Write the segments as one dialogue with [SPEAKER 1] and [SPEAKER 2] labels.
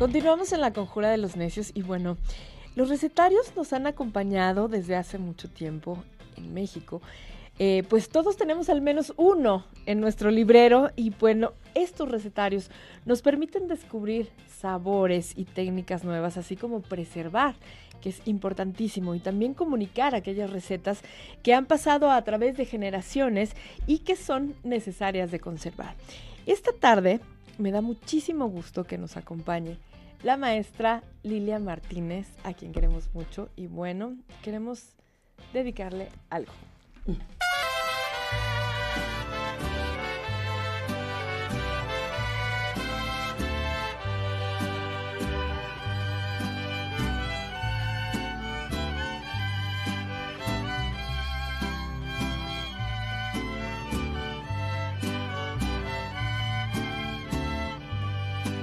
[SPEAKER 1] Continuamos en la conjura de los necios y bueno, los recetarios nos han acompañado desde hace mucho tiempo en México. Eh, pues todos tenemos al menos uno en nuestro librero y bueno, estos recetarios nos permiten descubrir sabores y técnicas nuevas, así como preservar, que es importantísimo, y también comunicar aquellas recetas que han pasado a través de generaciones y que son necesarias de conservar. Esta tarde me da muchísimo gusto que nos acompañe la maestra Lilia Martínez, a quien queremos mucho y bueno, queremos dedicarle algo.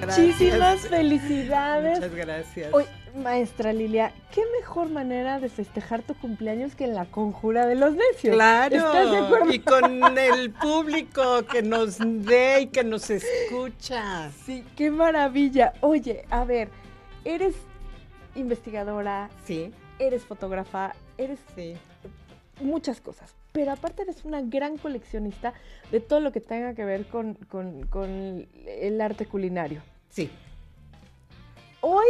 [SPEAKER 1] Muchísimas felicidades.
[SPEAKER 2] Muchas gracias.
[SPEAKER 1] Hoy, maestra Lilia, ¿qué mejor manera de festejar tu cumpleaños que en la conjura de los necios?
[SPEAKER 2] Claro. ¿Estás de acuerdo? Y con el público que nos ve y que nos escucha.
[SPEAKER 1] Sí, qué maravilla. Oye, a ver, eres investigadora.
[SPEAKER 2] Sí.
[SPEAKER 1] Eres fotógrafa, eres sí. muchas cosas. Pero aparte eres una gran coleccionista de todo lo que tenga que ver con, con el arte culinario.
[SPEAKER 2] Sí.
[SPEAKER 1] Hoy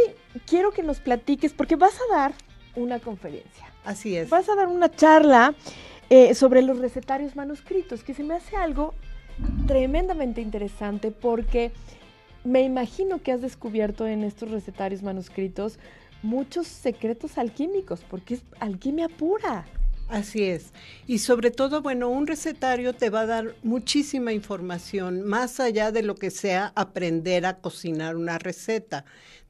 [SPEAKER 1] quiero que nos platiques, porque vas a dar una conferencia.
[SPEAKER 2] Así es.
[SPEAKER 1] Vas a dar una charla eh, sobre los recetarios manuscritos, que se me hace algo tremendamente interesante porque me imagino que has descubierto en estos recetarios manuscritos muchos secretos alquímicos, porque es alquimia pura.
[SPEAKER 2] Así es. Y sobre todo, bueno, un recetario te va a dar muchísima información, más allá de lo que sea aprender a cocinar una receta.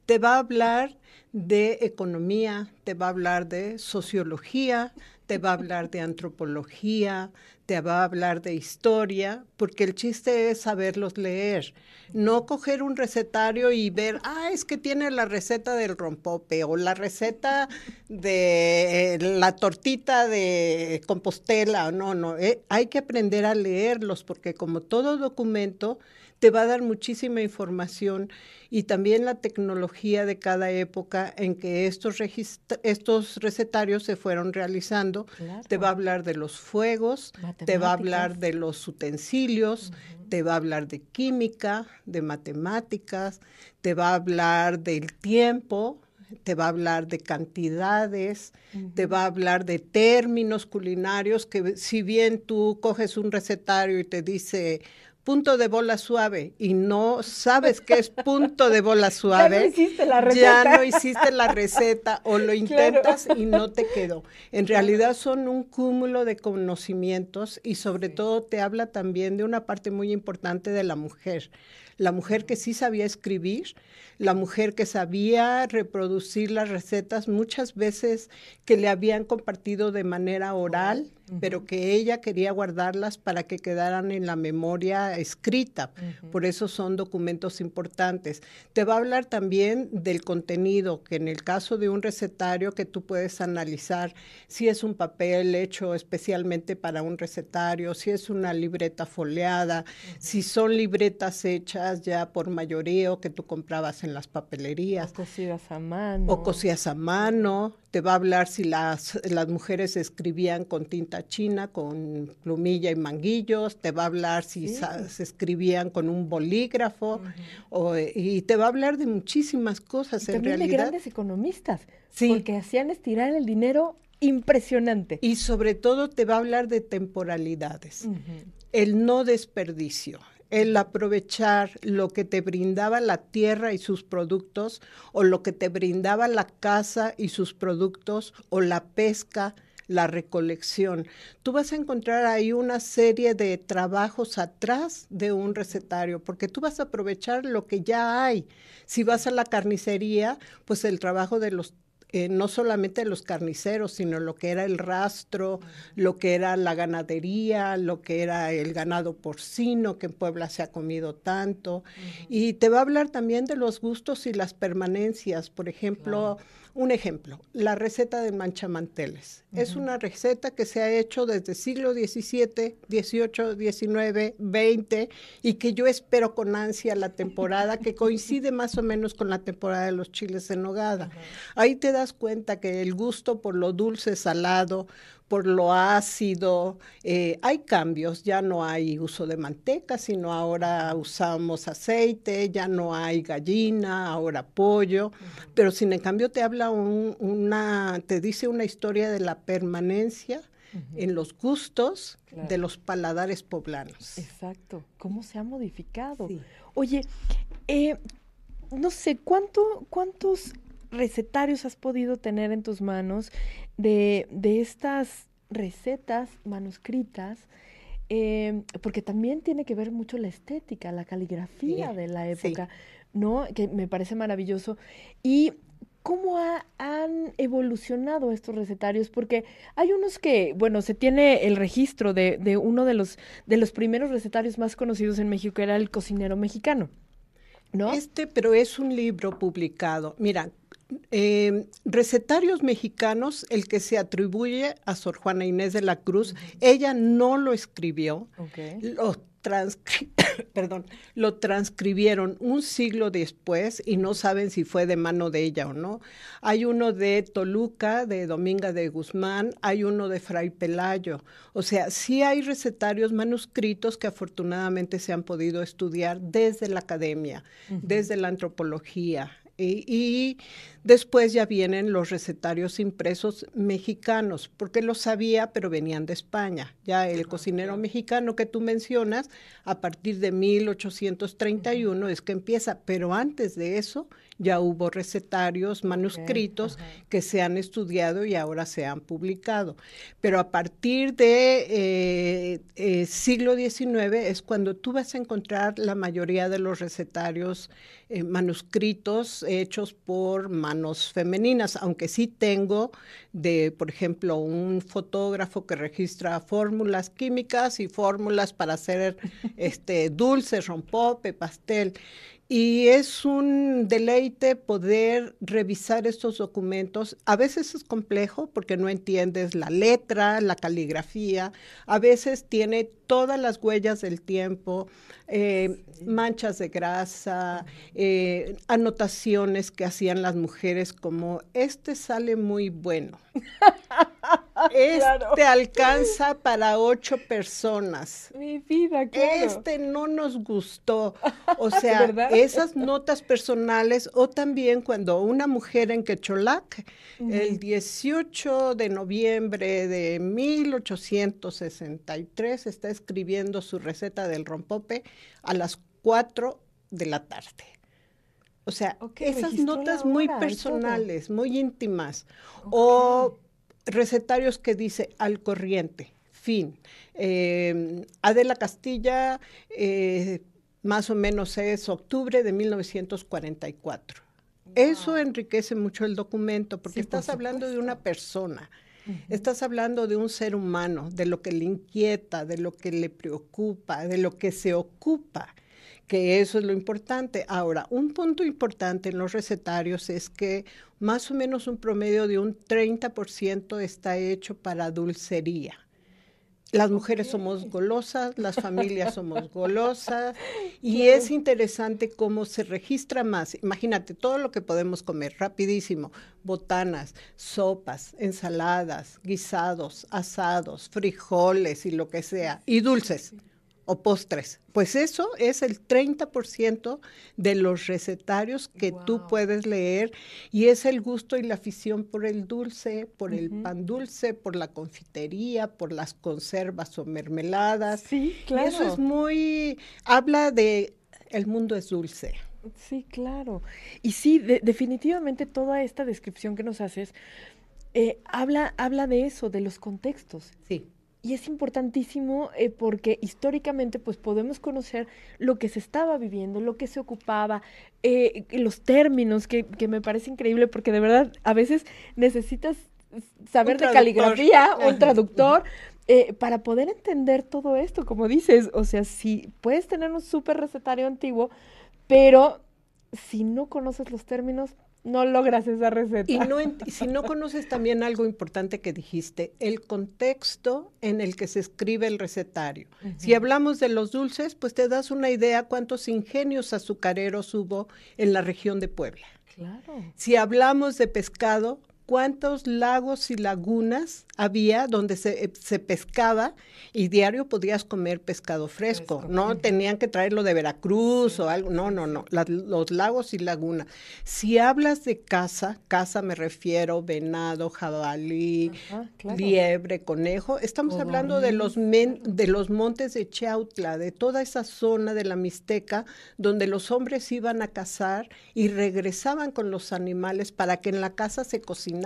[SPEAKER 2] Te va a hablar de economía, te va a hablar de sociología, te va a hablar de antropología, te va a hablar de historia, porque el chiste es saberlos leer, no coger un recetario y ver, ah, es que tiene la receta del rompope o la receta de la tortita de Compostela, no, no, eh, hay que aprender a leerlos, porque como todo documento, te va a dar muchísima información y también la tecnología de cada época en que estos, estos recetarios se fueron realizando. Te va a hablar de los fuegos, te va a hablar de los utensilios, te va a hablar de química, de matemáticas, te va a hablar del tiempo, te va a hablar de cantidades, te va a hablar de términos culinarios que si bien tú coges un recetario y te dice punto de bola suave y no sabes qué es punto de bola suave,
[SPEAKER 1] ya no hiciste la receta,
[SPEAKER 2] ya no hiciste la receta o lo intentas y no te quedó. En realidad son un cúmulo de conocimientos y sobre todo te habla también de una parte muy importante de la mujer. La mujer que sí sabía escribir, la mujer que sabía reproducir las recetas, muchas veces que le habían compartido de manera oral, pero que ella quería guardarlas para que quedaran en la memoria escrita. Por eso son documentos importantes. Te va a hablar también del contenido, que en el caso de un recetario que tú puedes analizar si es un papel hecho especialmente para un recetario, si es una libreta foliada, si son libretas hechas ya por mayoreo que tú comprabas en las papelerías.
[SPEAKER 1] O cosidas a mano.
[SPEAKER 2] O cosías a mano. Te va a hablar si las, las mujeres escribían con tinta china, con plumilla y manguillos. Te va a hablar si se escribían con un bolígrafo. o, y te va a hablar de muchísimas cosas
[SPEAKER 1] y
[SPEAKER 2] en
[SPEAKER 1] también
[SPEAKER 2] realidad.
[SPEAKER 1] de grandes economistas. Sí. Porque hacían estirar el dinero impresionante.
[SPEAKER 2] Y sobre todo te va a hablar de temporalidades. El no desperdicio el aprovechar lo que te brindaba la tierra y sus productos, o lo que te brindaba la casa y sus productos, o la pesca, la recolección. Tú vas a encontrar ahí una serie de trabajos atrás de un recetario, porque tú vas a aprovechar lo que ya hay. Si vas a la carnicería, pues el trabajo de los eh, no solamente los carniceros, sino lo que era el rastro, lo que era la ganadería, lo que era el ganado porcino, que en Puebla se ha comido tanto. Y te va a hablar también de los gustos y las permanencias. Por ejemplo, un ejemplo, la receta de manchamanteles. Es una receta que se ha hecho desde siglo XVII, XVIII, XIX, XX y que yo espero con ansia la temporada que coincide más o menos con la temporada de los chiles en nogada. Ahí te das cuenta que el gusto por lo dulce, salado, por lo ácido. Eh, hay cambios, ya no hay uso de manteca, sino ahora usamos aceite, ya no hay gallina, ahora pollo, pero sin en cambio te habla una, te dice una historia de la permanencia en los gustos de los paladares poblanos.
[SPEAKER 1] Exacto, cómo se ha modificado. Oye, eh, no sé, ¿cuánto, ¿cuántos recetarios has podido tener en tus manos de, estas recetas manuscritas? Em, porque también tiene que ver mucho la estética, la caligrafía de la época, ¿no? Que me parece maravilloso. Y cómo han evolucionado estos recetarios, porque hay unos que, bueno, se tiene el registro de, de, uno de los, de los primeros recetarios más conocidos en México, que era el cocinero mexicano. ¿No?
[SPEAKER 2] Este, pero es un libro publicado. Mira, eh, recetarios mexicanos, el que se atribuye a Sor Juana Inés de la Cruz, ella no lo escribió, lo, perdón, lo transcribieron un siglo después y no saben si fue de mano de ella o no. Hay uno de Toluca, de Dominga de Guzmán, hay uno de Fray Pelayo. O sea, sí hay recetarios manuscritos que afortunadamente se han podido estudiar desde la academia, desde la antropología, y, después ya vienen los recetarios impresos mexicanos, porque lo sabía, pero venían de España. Ya el cocinero mexicano que tú mencionas, a partir de 1831 es que empieza, pero antes de eso ya hubo recetarios manuscritos que se han estudiado y ahora se han publicado. Pero a partir de eh, eh, siglo XIX es cuando tú vas a encontrar la mayoría de los recetarios eh, manuscritos hechos por manos femeninas, aunque sí tengo de, por ejemplo, un fotógrafo que registra fórmulas químicas y fórmulas para hacer este dulce, rompope, pastel. Y es un deleite poder revisar estos documentos. A veces es complejo porque no entiendes la letra, la caligrafía. A veces tiene todas las huellas del tiempo, eh, manchas de grasa, eh, anotaciones que hacían las mujeres como, este sale muy bueno. Este alcanza para ocho personas.
[SPEAKER 1] Mi vida, claro.
[SPEAKER 2] Este no nos gustó. O sea, esas notas personales, o también cuando una mujer en Quecholac, el 18 de noviembre de 1863, está escribiendo su receta del rompope a las 4 de la tarde. O sea, esas notas muy personales, muy íntimas. O recetarios que dice al corriente, fin. Eh, Adela Castilla, eh, más o menos es octubre de 1944. Eso enriquece mucho el documento porque estás hablando de una persona. Estás hablando de un ser humano, de lo que le inquieta, de lo que le preocupa, de lo que se ocupa, que eso es lo importante. Ahora, un punto importante en los recetarios es que más o menos un promedio de un 30% está hecho para dulcería. Las mujeres somos golosas, las familias somos golosas y es interesante cómo se registra más. Imagínate todo lo que podemos comer rapidísimo, botanas, sopas, ensaladas, guisados, asados, frijoles y lo que sea, y dulces o postres. Pues eso es el 30% de los recetarios que tú puedes leer y es el gusto y la afición por el dulce, por el pan dulce, por la confitería, por las conservas o mermeladas.
[SPEAKER 1] Sí, claro.
[SPEAKER 2] eso es muy, habla de el mundo es dulce.
[SPEAKER 1] Sí, claro. Y sí, definitivamente toda esta descripción que nos haces eh, habla, habla de eso, de los contextos.
[SPEAKER 2] Sí
[SPEAKER 1] y es importantísimo eh, porque históricamente pues podemos conocer lo que se estaba viviendo, lo que se ocupaba, eh, los términos, que, que, me parece increíble porque de verdad a veces necesitas saber de caligrafía, un traductor, eh, para poder entender todo esto, como dices, o sea, si puedes tener un súper recetario antiguo, pero si no conoces los términos, no logras esa receta.
[SPEAKER 2] Y no, si no conoces también algo importante que dijiste, el contexto en el que se escribe el recetario. Si hablamos de los dulces, pues te das una idea cuántos ingenios azucareros hubo en la región de Puebla. Claro. Si hablamos de pescado, cuántos lagos y lagunas había donde se, eh, se, pescaba y diario podías comer pescado fresco, no tenían que traerlo de Veracruz o algo, no, no, no, los lagos y lagunas. Si hablas de caza, caza me refiero venado, jabalí, liebre, conejo, estamos hablando de los, de los montes de Chautla, de toda esa zona de la Mixteca donde los hombres iban a cazar y regresaban con los animales para que en la casa se cocinara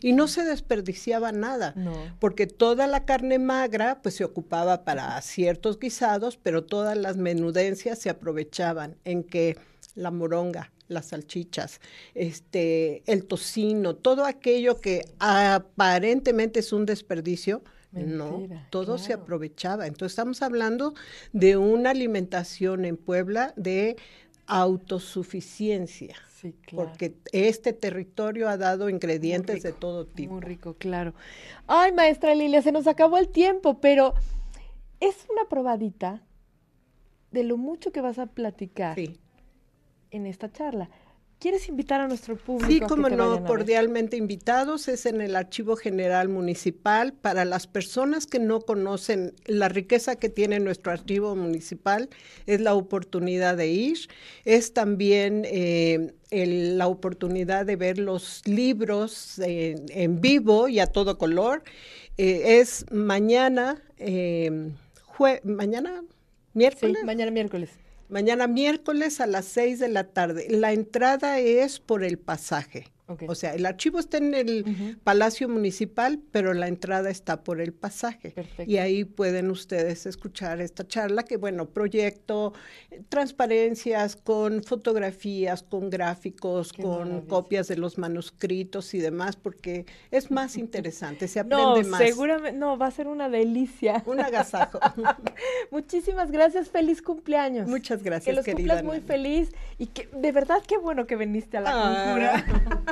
[SPEAKER 2] y no se desperdiciaba nada, porque toda la carne magra pues se ocupaba para ciertos guisados, pero todas las menudencias se aprovechaban en que la moronga, las salchichas, este, el tocino, todo aquello que aparentemente es un desperdicio, no, todo se aprovechaba. Entonces estamos hablando de una alimentación en Puebla de autosuficiencia. Porque este territorio ha dado ingredientes de todo tipo.
[SPEAKER 1] Muy rico, claro. Ay, maestra Lilia, se nos acabó el tiempo, pero es una probadita de lo mucho que vas a platicar en esta charla. ¿Quieres invitar a nuestro público?
[SPEAKER 2] Sí, como no, cordialmente invitados. Es en el Archivo General Municipal. Para las personas que no conocen la riqueza que tiene nuestro archivo municipal, es la oportunidad de ir. Es también eh, la oportunidad de ver los libros en vivo y a todo color. Eh, es mañana, eh, mañana, miércoles.
[SPEAKER 1] Sí, mañana miércoles.
[SPEAKER 2] Mañana miércoles a las seis de la tarde. La entrada es por el pasaje. O sea, el archivo está en el Palacio Municipal, pero la entrada está por el pasaje. Y ahí pueden ustedes escuchar esta charla, que bueno, proyecto, transparencias con fotografías, con gráficos, con copias de los manuscritos y demás, porque es más interesante, se aprende
[SPEAKER 1] no, Seguramente, no, va a ser una delicia.
[SPEAKER 2] Un agasajo.
[SPEAKER 1] Muchísimas gracias, feliz cumpleaños.
[SPEAKER 2] Muchas gracias,
[SPEAKER 1] que los
[SPEAKER 2] querida.
[SPEAKER 1] muy feliz y que de verdad qué bueno que viniste a la cultura.